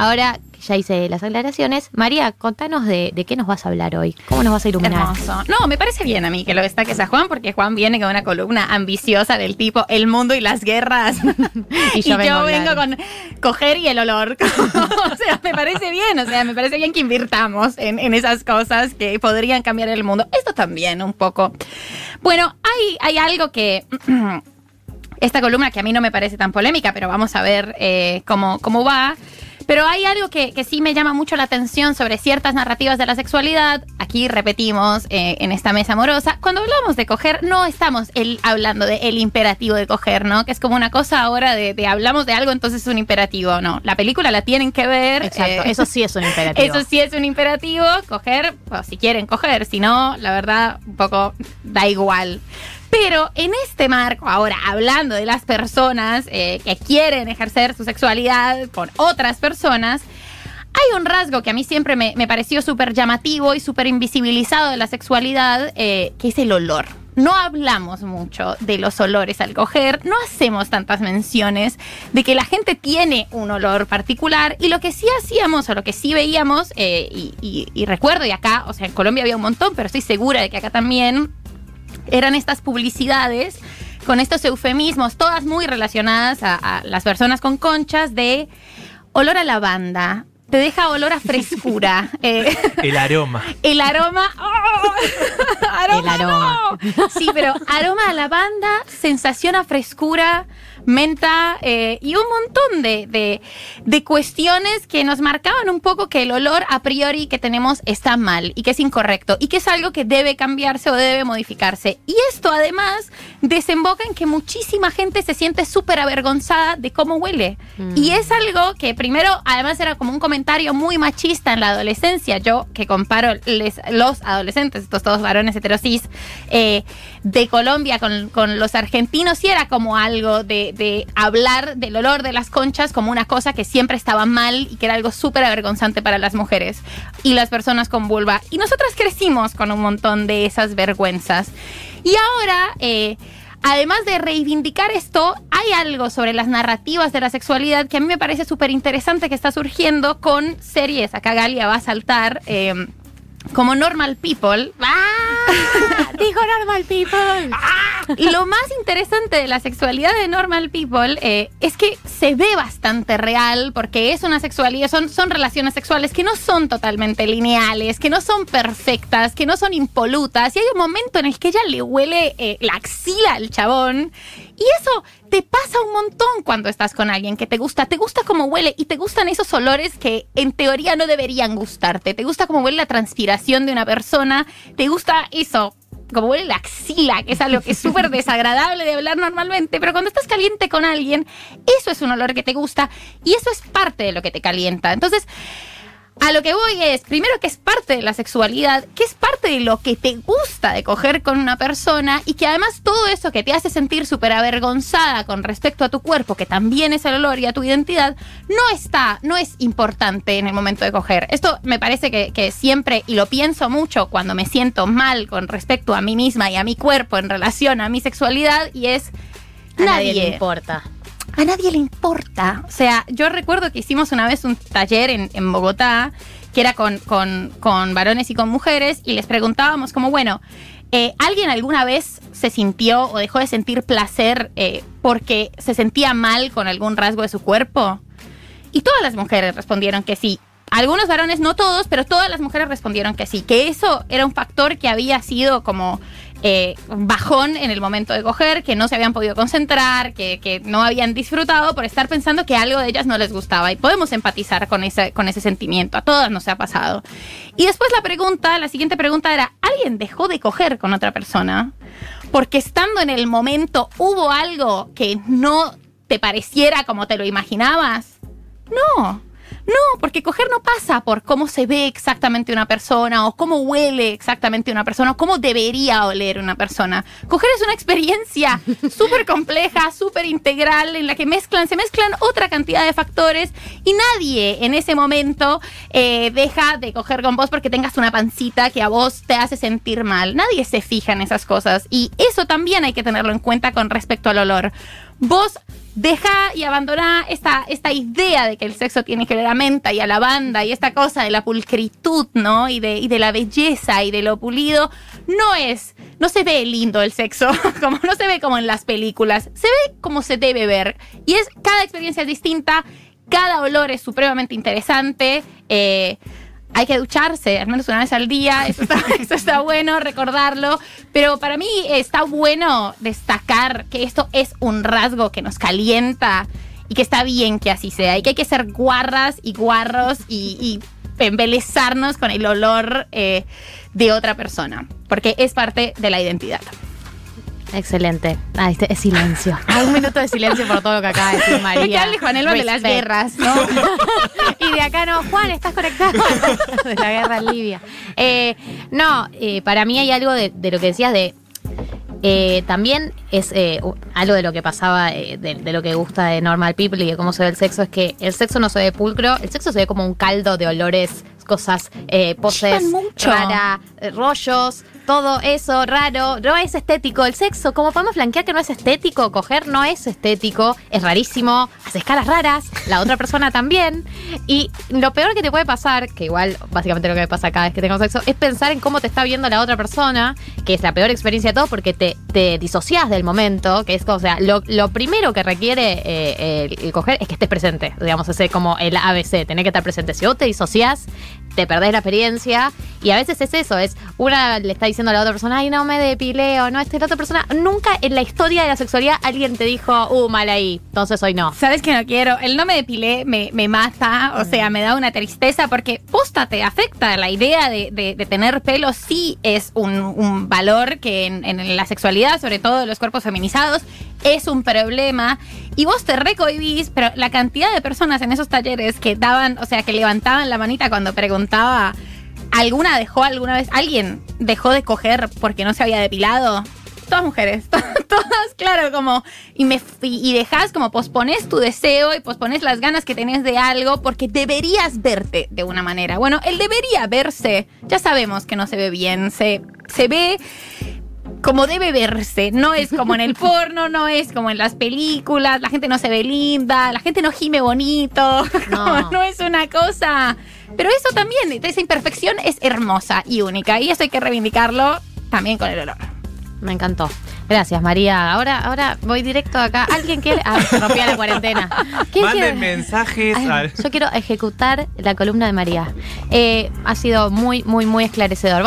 Ahora que ya hice las aclaraciones, María, contanos de, de qué nos vas a hablar hoy. ¿Cómo nos vas a iluminar? Hermoso. No, me parece bien a mí que lo destaques a Juan, porque Juan viene con una columna ambiciosa del tipo El mundo y las guerras. Y yo vengo con coger y el olor. o sea, me parece bien. O sea, me parece bien que invirtamos en, en esas cosas que podrían cambiar el mundo. Esto también, un poco. Bueno, hay, hay algo que. esta columna que a mí no me parece tan polémica, pero vamos a ver eh, cómo, cómo va. Pero hay algo que, que sí me llama mucho la atención sobre ciertas narrativas de la sexualidad. Aquí repetimos eh, en esta mesa amorosa. Cuando hablamos de coger, no estamos el, hablando del el imperativo de coger, ¿no? Que es como una cosa ahora de, de hablamos de algo, entonces es un imperativo. No, la película la tienen que ver. Exacto, eh, eso sí es un imperativo. eso sí es un imperativo, coger, pues, si quieren coger, si no, la verdad, un poco da igual. Pero en este marco, ahora hablando de las personas eh, que quieren ejercer su sexualidad con otras personas, hay un rasgo que a mí siempre me, me pareció súper llamativo y súper invisibilizado de la sexualidad, eh, que es el olor. No hablamos mucho de los olores al coger, no hacemos tantas menciones de que la gente tiene un olor particular y lo que sí hacíamos o lo que sí veíamos, eh, y, y- y recuerdo, y acá, o sea, en Colombia había un montón, pero estoy segura de que acá también eran estas publicidades con estos eufemismos, todas muy relacionadas a, a las personas con conchas, de olor a lavanda, te deja olor a frescura. eh, El aroma. el aroma. ¡oh! aroma El aroma. no. Sí, pero aroma a lavanda, sensación a frescura, menta eh, y un montón de, de- de cuestiones que nos marcaban un poco que el olor a priori que tenemos está mal y que es incorrecto y que es algo que debe cambiarse o debe modificarse. Y esto además desemboca en que muchísima gente se siente súper avergonzada de cómo huele. Mm. Y es algo que primero, además era como un comentario muy machista en la adolescencia. Yo que comparo les- los adolescentes, estos todos varones heterosis, eh, de Colombia con, con los argentinos, y era como algo de, de hablar del olor de las conchas como una cosa que siempre estaba mal y que era algo súper avergonzante para las mujeres y las personas con vulva. Y nosotras crecimos con un montón de esas vergüenzas. Y ahora... eh, Además de reivindicar esto, hay algo sobre las narrativas de la sexualidad que a mí me parece súper interesante que está surgiendo con series. Acá Galia va a saltar. eh, como Normal People. ¡Ah! Dijo normal people. Y lo más interesante de la sexualidad de Normal People eh, es que se ve bastante real porque es una sexualidad, son, son relaciones sexuales que no son totalmente lineales, que no son perfectas, que no son impolutas. Y hay un momento en el que ella le huele eh, la axila al chabón. Y eso te pasa un montón cuando estás con alguien que te gusta. Te gusta cómo huele y te gustan esos olores que en teoría no deberían gustarte. Te gusta cómo huele la transpiración de una persona. Te gusta eso, como huele la axila, que es algo que es súper desagradable de hablar normalmente, pero cuando estás caliente con alguien, eso es un olor que te gusta y eso es parte de lo que te calienta. Entonces, a lo que voy es, primero que es parte de la sexualidad, que es parte de lo que te gusta de coger con una persona y que además todo eso que te hace sentir súper avergonzada con respecto a tu cuerpo, que también es el olor y a tu identidad, no está, no es importante en el momento de coger. Esto me parece que, que siempre, y lo pienso mucho cuando me siento mal con respecto a mí misma y a mi cuerpo en relación a mi sexualidad, y es... A nadie le nadie importa. A nadie le importa. O sea, yo recuerdo que hicimos una vez un taller en, en Bogotá que era con, con- con varones y con mujeres y les preguntábamos como, bueno, eh, ¿alguien alguna vez se sintió o dejó de sentir placer eh, porque se sentía mal con algún rasgo de su cuerpo? Y todas las mujeres respondieron que sí. Algunos varones, no todos, pero todas las mujeres respondieron que sí, que eso era un factor que había sido como eh, bajón en el momento de coger, que no se habían podido concentrar, que, que no habían disfrutado por estar pensando que algo de ellas no les gustaba. Y podemos empatizar con ese, con ese sentimiento. A todas nos ha pasado. Y después la pregunta, la siguiente pregunta era, ¿alguien dejó de coger con otra persona? Porque estando en el momento hubo algo que no te pareciera como te lo imaginabas. No. No, porque coger no pasa por cómo se ve exactamente una persona o cómo huele exactamente una persona o cómo debería oler una persona. Coger es una experiencia súper compleja, súper integral, en la que mezclan, se mezclan otra cantidad de factores y nadie en ese momento eh, deja de coger con vos porque tengas una pancita que a vos te hace sentir mal. Nadie se fija en esas cosas y eso también hay que tenerlo en cuenta con respecto al olor. Vos deja y abandona esta, esta idea de que el sexo tiene que ver a menta y a la banda y esta cosa de la pulcritud, ¿no? Y de, y de la belleza y de lo pulido. No es, no se ve lindo el sexo, como no se ve como en las películas, se ve como se debe ver. Y es, cada experiencia es distinta, cada olor es supremamente interesante. eh, hay que ducharse al menos una vez al día, eso está, bueno recordarlo, pero para mí está bueno destacar que esto es un rasgo que nos calienta y que está bien que así sea y que hay que ser guarras y guarros y, y embelezarnos con el olor eh, de otra persona, porque es parte de la identidad. Excelente. Ah, este es silencio. Hay un minuto de silencio por todo lo que acaba de decir María. Queda el Juan Elba de las guerras, ¿no? y de acá no, Juan, estás conectado. de la guerra en Libia. Eh, no, eh, para mí hay algo de, de lo que decías de. eh, también es eh, algo de lo que pasaba, eh, de, de lo que gusta de Normal People y de cómo se ve el sexo, es que el sexo no se ve pulcro, el sexo se ve como un caldo de olores, cosas, eh, poses rara, eh, rollos, todo eso raro, no es estético. El sexo, como podemos flanquear que no es estético, coger no es estético, es rarísimo, haces caras raras, la otra persona también. Y lo peor que te puede pasar, que igual básicamente lo que me pasa cada vez que tengo sexo, es pensar en cómo te está viendo la otra persona, que es la peor experiencia de todo porque te, te disocias del momento, que es o sea, lo, lo primero que requiere eh, el, coger es que estés presente, digamos, ese como el ABC, tener que estar presente. Si vos te disocias, te perdés la experiencia y a veces es eso, es una le está diciendo a la otra persona, ay no me depilé o no, este la otra persona, nunca en la historia de la sexualidad alguien te dijo, uh, mal ahí, entonces hoy no. ¿Sabes que no quiero? El no me depilé me, me mata, o sea, me da una tristeza porque posta te afecta. La idea de, de- de tener pelo sí es un, un valor que en, en la sexualidad, sobre todo de los cuerpos feminizados, es un problema. Y vos te recohibís, pero la cantidad de personas en esos talleres que daban, o sea, que levantaban la manita cuando preguntaba, ¿alguna dejó alguna vez, alguien dejó de coger porque no se había depilado? Todas mujeres, claro, como, y, me, y dejas como pospones tu deseo y pospones las ganas que tenés de algo porque deberías verte de una manera. Bueno, el debería verse, ya sabemos que no se ve bien, se, se ve como debe verse, no es como en el porno, no es como en las películas, la gente no se ve linda, la gente no gime bonito, No. no es una cosa. Pero eso también, esa imperfección es hermosa y única y eso hay que reivindicarlo también con el olor. Me encantó. Gracias, María. Ahora, ahora voy directo acá. ¿Alguien quiere? Ah, se rompía la cuarentena. ¿Quién Manden quiere? mensajes. Ay, al- yo quiero ejecutar la columna de María. Eh, ha sido muy, muy, muy esclarecedor. Vamos